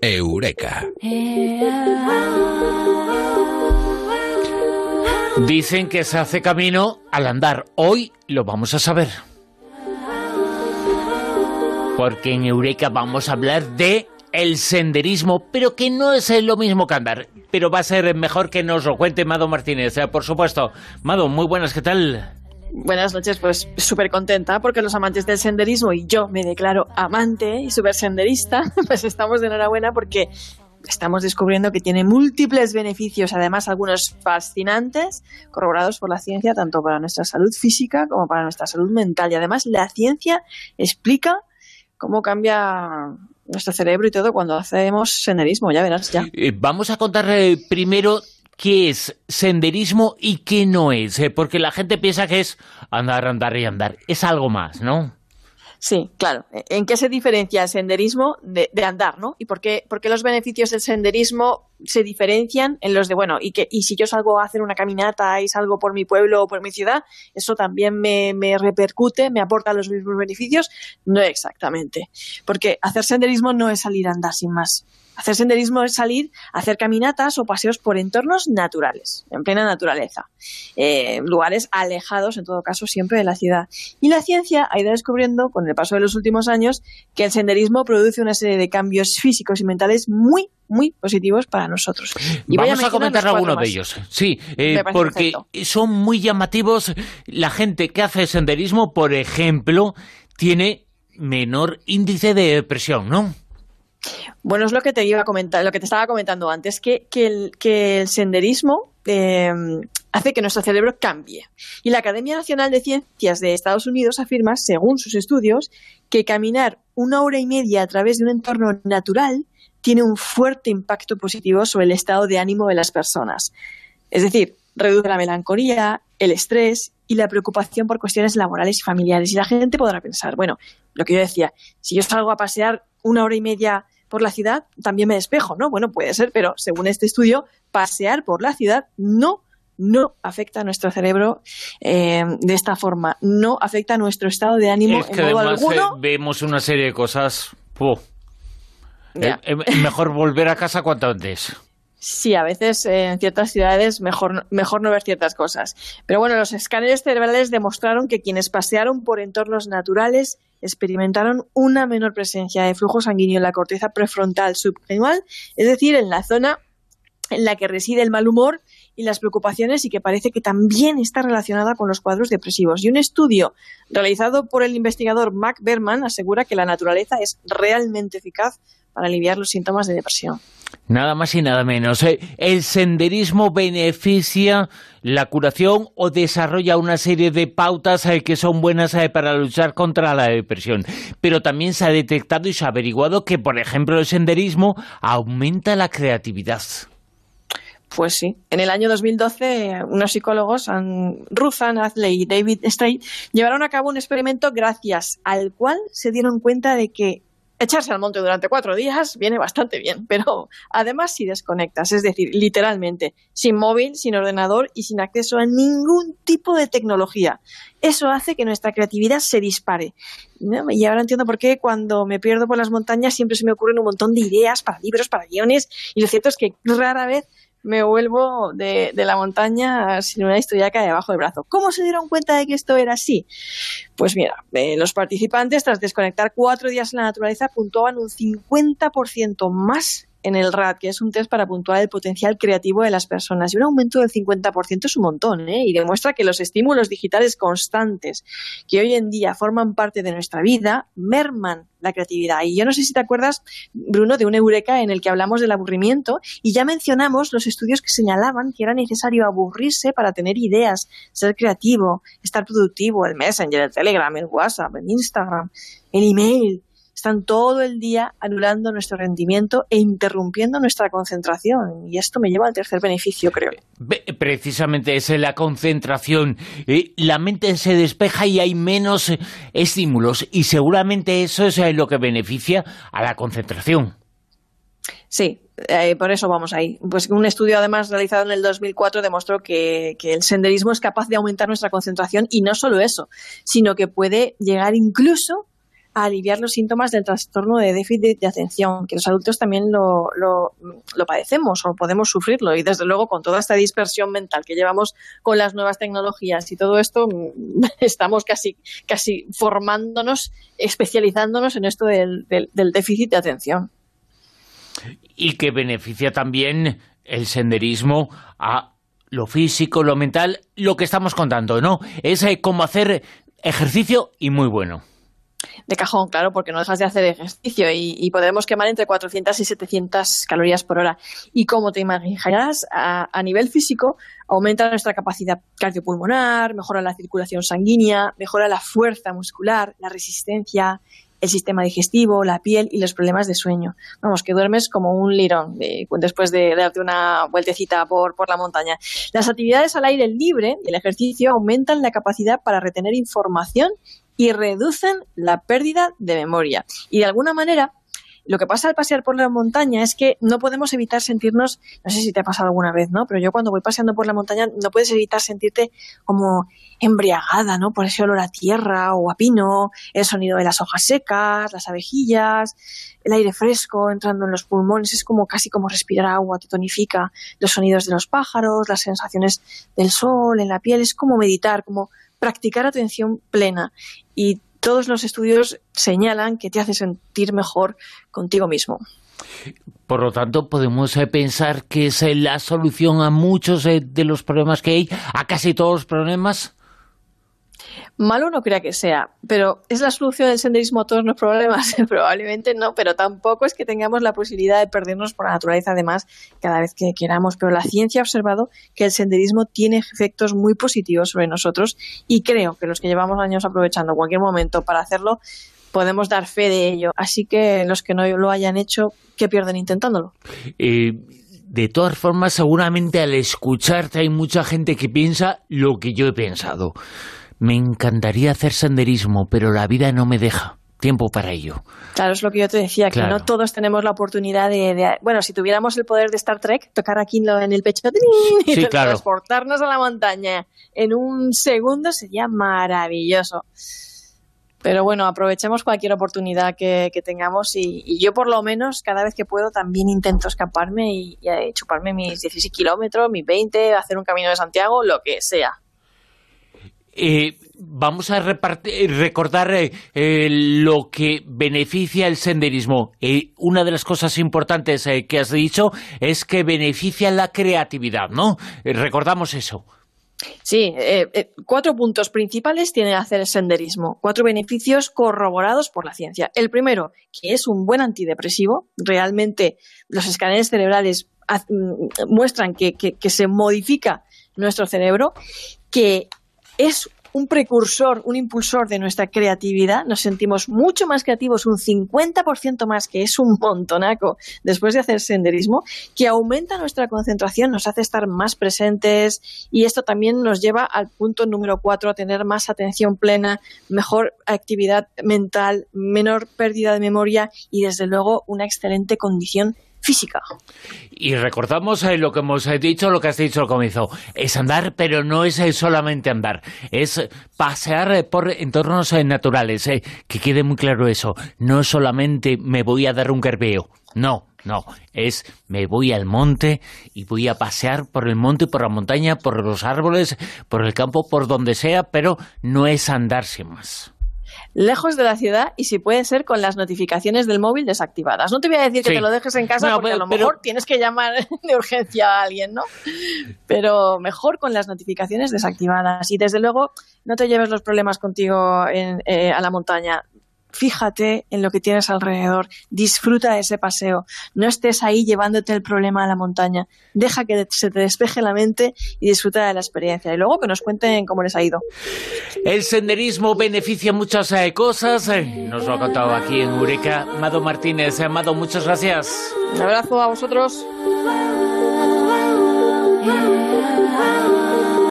Eureka. Dicen que se hace camino al andar. Hoy lo vamos a saber. Porque en Eureka vamos a hablar de el senderismo, pero que no es lo mismo que andar. Pero va a ser mejor que nos lo cuente Mado Martínez, eh, por supuesto. Mado, muy buenas, ¿qué tal? Buenas noches, pues súper contenta porque los amantes del senderismo y yo me declaro amante y súper senderista, pues estamos de enhorabuena porque estamos descubriendo que tiene múltiples beneficios, además algunos fascinantes, corroborados por la ciencia, tanto para nuestra salud física como para nuestra salud mental. Y además la ciencia explica cómo cambia nuestro cerebro y todo cuando hacemos senderismo, ya verás, ya. Eh, vamos a contar primero qué es senderismo y qué no es, eh, porque la gente piensa que es andar, andar y andar. Es algo más, ¿no? Sí, claro. ¿En qué se diferencia el senderismo de, andar, no? ¿Y por qué, por qué, los beneficios del senderismo se diferencian en los de, bueno, y, que, y si yo salgo a hacer una caminata y salgo por mi pueblo o por mi ciudad, eso también me, me repercute, me aporta los mismos beneficios? No exactamente. Porque hacer senderismo no es salir a andar sin más. Hacer senderismo es salir a hacer caminatas o paseos por entornos naturales, en plena naturaleza, eh, lugares alejados, en todo caso, siempre de la ciudad. Y la ciencia ha ido descubriendo, con el paso de los últimos años, que el senderismo produce una serie de cambios físicos y mentales muy, muy positivos para nosotros. Y Vamos a, comentar algunos de ellos. Sí, eh, porque son muy llamativos. La gente que hace senderismo, por ejemplo, tiene menor índice de depresión, ¿no? Bueno, es lo que te iba a comentar, lo que te estaba comentando antes, que, que, el, senderismo em, hace que nuestro cerebro cambie. Y la Academia Nacional de Ciencias de Estados Unidos afirma, según sus estudios, que caminar una hora y media a través de un entorno natural tiene un fuerte impacto positivo sobre el estado de ánimo de las personas. Es decir, reduce la melancolía, el estrés y la preocupación por cuestiones laborales y familiares. Y la gente podrá pensar, bueno, lo que yo decía, si yo salgo a pasear una hora y media por la ciudad, también me despejo, ¿no? Bueno, puede ser, pero según este estudio, pasear por la ciudad no no afecta a nuestro cerebro eh, de esta forma, no afecta a nuestro estado de ánimo es que además, eh, vemos una serie de cosas. Eh, mejor volver a casa cuanto antes. Sí, a veces en ciertas ciudades mejor, mejor no ver ciertas cosas. Pero bueno, los escáneres cerebrales demostraron que quienes pasearon por entornos naturales experimentaron una menor presencia de flujo sanguíneo en la corteza prefrontal subcranial, es decir, en la zona en la que reside el mal humor y las preocupaciones y que parece que también está relacionada con los cuadros depresivos. Y un estudio realizado por el investigador Mac Berman asegura que la naturaleza es realmente eficaz para aliviar los síntomas de depresión. Nada más y nada menos. ¿eh? ¿El senderismo beneficia la curación o desarrolla una serie de pautas eh, que son buenas eh, para luchar contra la depresión? Pero también se ha detectado y se ha averiguado que, por ejemplo, el senderismo aumenta la creatividad. Pues sí. En el año 2012, unos psicólogos, Ruthan Athley y David Strait, llevaron a cabo un experimento gracias al cual se dieron cuenta de que echarse al monte durante cuatro días viene bastante bien, pero además si desconectas, es decir, literalmente, sin móvil, sin ordenador y sin acceso a ningún tipo de tecnología. Eso hace que nuestra creatividad se dispare. Y ahora entiendo por qué cuando me pierdo por las montañas siempre se me ocurren un montón de ideas para libros, para guiones, y lo cierto es que rara vez me vuelvo de, la montaña sin una historiaca debajo del brazo. ¿Cómo se dieron cuenta de que esto era así? Pues mira, eh, los participantes, tras desconectar cuatro días en la naturaleza, puntuaban un 50% más en el RAD, que es un test para puntuar el potencial creativo de las personas. Y un aumento del 50% es un montón, ¿eh? y demuestra que los estímulos digitales constantes que hoy en día forman parte de nuestra vida merman la creatividad. Y yo no sé si te acuerdas, Bruno, de un Eureka en el que hablamos del aburrimiento y ya mencionamos los estudios que señalaban que era necesario aburrirse para tener ideas, ser creativo, estar productivo, el Messenger, el Telegram, el WhatsApp, el Instagram, el email, están todo el día anulando nuestro rendimiento e interrumpiendo nuestra concentración. Y esto me lleva al tercer beneficio, creo. Precisamente es la concentración. Eh, la mente se despeja y hay menos eh, estímulos. Y seguramente eso es eh, lo que beneficia a la concentración. Sí, por eso vamos ahí. Pues un estudio además realizado en el 2004 demostró que, que, el senderismo es capaz de aumentar nuestra concentración y no solo eso, sino que puede llegar incluso aliviar los síntomas del trastorno de déficit de atención, que los adultos también lo, lo, padecemos o podemos sufrirlo. Y desde luego, con toda esta dispersión mental que llevamos con las nuevas tecnologías y todo esto, estamos casi, casi formándonos, especializándonos en esto del, del déficit de atención. Y que beneficia también el senderismo a lo físico, lo mental, lo que estamos contando, ¿no? Es eh, como hacer ejercicio y muy bueno. De cajón, claro, porque no dejas de hacer ejercicio y, podemos quemar entre 400 y 700 calorías por hora. Y como te imaginarás, a, nivel físico aumenta nuestra capacidad cardiopulmonar, mejora la circulación sanguínea, mejora la fuerza muscular, la resistencia, el sistema digestivo, la piel y los problemas de sueño. Vamos, que duermes como un lirón después de, darte una vueltecita por, por la montaña. Las actividades al aire libre y el ejercicio aumentan la capacidad para retener información y reducen la pérdida de memoria. Y de alguna manera lo que pasa al pasear por la montaña es que no podemos evitar sentirnos, no sé si te ha pasado alguna vez, ¿no? Pero yo cuando voy paseando por la montaña no puedes evitar sentirte como embriagada, ¿no? Por ese olor a tierra o a pino, el sonido de las hojas secas, las abejillas, el aire fresco entrando en los pulmones, es como casi como respirar agua, te tonifica los sonidos de los pájaros, las sensaciones del sol en la piel, es como meditar, como practicar atención plena. Y todos los estudios señalan que te hace sentir mejor contigo mismo. Por lo tanto, podemos eh, pensar que es eh, la solución a muchos eh, de los problemas que hay, a casi todos los problemas. Malo no crea que sea, pero ¿es la solución del senderismo a todos los problemas? Probablemente no, pero tampoco es que tengamos la posibilidad de perdernos por la naturaleza, además, cada vez que queramos. Pero la ciencia ha observado que el senderismo tiene efectos muy positivos sobre nosotros y creo que los que llevamos años aprovechando cualquier momento para hacerlo, podemos dar fe de ello. Así que los que no lo hayan hecho, que pierden intentándolo. Eh, de todas formas, seguramente al escucharte hay mucha gente que piensa lo que yo he pensado. Me encantaría hacer senderismo, pero la vida no me deja tiempo para ello. Claro, es lo que yo te decía, que no todos tenemos la oportunidad de, Bueno, si tuviéramos el poder de Star Trek, tocar aquí en el pecho y transportarnos a la montaña en un segundo sería maravilloso. Pero bueno, aprovechemos cualquier oportunidad que, tengamos y, yo por lo menos cada vez que puedo también intento escaparme y, y chuparme mis 16 kilómetros, mis 20, hacer un camino de Santiago, lo que sea. Eh, vamos a recordar eh, eh, lo que beneficia el senderismo. una de las cosas importantes que has dicho es que beneficia la creatividad, ¿no? recordamos eso. Sí, cuatro puntos principales tiene hacer el senderismo, cuatro beneficios corroborados por la ciencia. El primero, que es un buen antidepresivo, realmente los escáneres cerebrales mm, muestran que se modifica nuestro cerebro, que es un precursor, un impulsor de nuestra creatividad. Nos sentimos mucho más creativos, un 50% más, que es un montonaco después de hacer senderismo, que aumenta nuestra concentración, nos hace estar más presentes y esto también nos lleva al punto número cuatro, a tener más atención plena, mejor actividad mental, menor pérdida de memoria y desde luego una excelente condición física. Y recordamos eh, lo que hemos eh, dicho, lo que has dicho al comienzo. Es andar, pero no es eh, solamente andar. Es pasear por entornos naturales. que quede muy claro eso. No solamente me voy a dar un carpeo. No, no. Es me voy al monte y voy a pasear por el monte, por la montaña, por los árboles, por el campo, por donde sea, pero no es andar sin más lejos de la ciudad y si puede ser con las notificaciones del móvil desactivadas. No te voy a decir que te lo dejes en casa porque a lo mejor tienes que llamar de urgencia a alguien, ¿no? Pero mejor con las notificaciones desactivadas y desde luego no te lleves los problemas contigo eh, a la montaña fíjate en lo que tienes alrededor, disfruta de ese paseo, no estés ahí llevándote el problema a la montaña, deja que se te despeje la mente y disfruta de la experiencia. Y luego que nos cuenten cómo les ha ido. El senderismo beneficia muchas eh, cosas, eh, nos lo ha contado aquí en Eureka Mado Martínez. Amado, muchas gracias. Un abrazo a vosotros.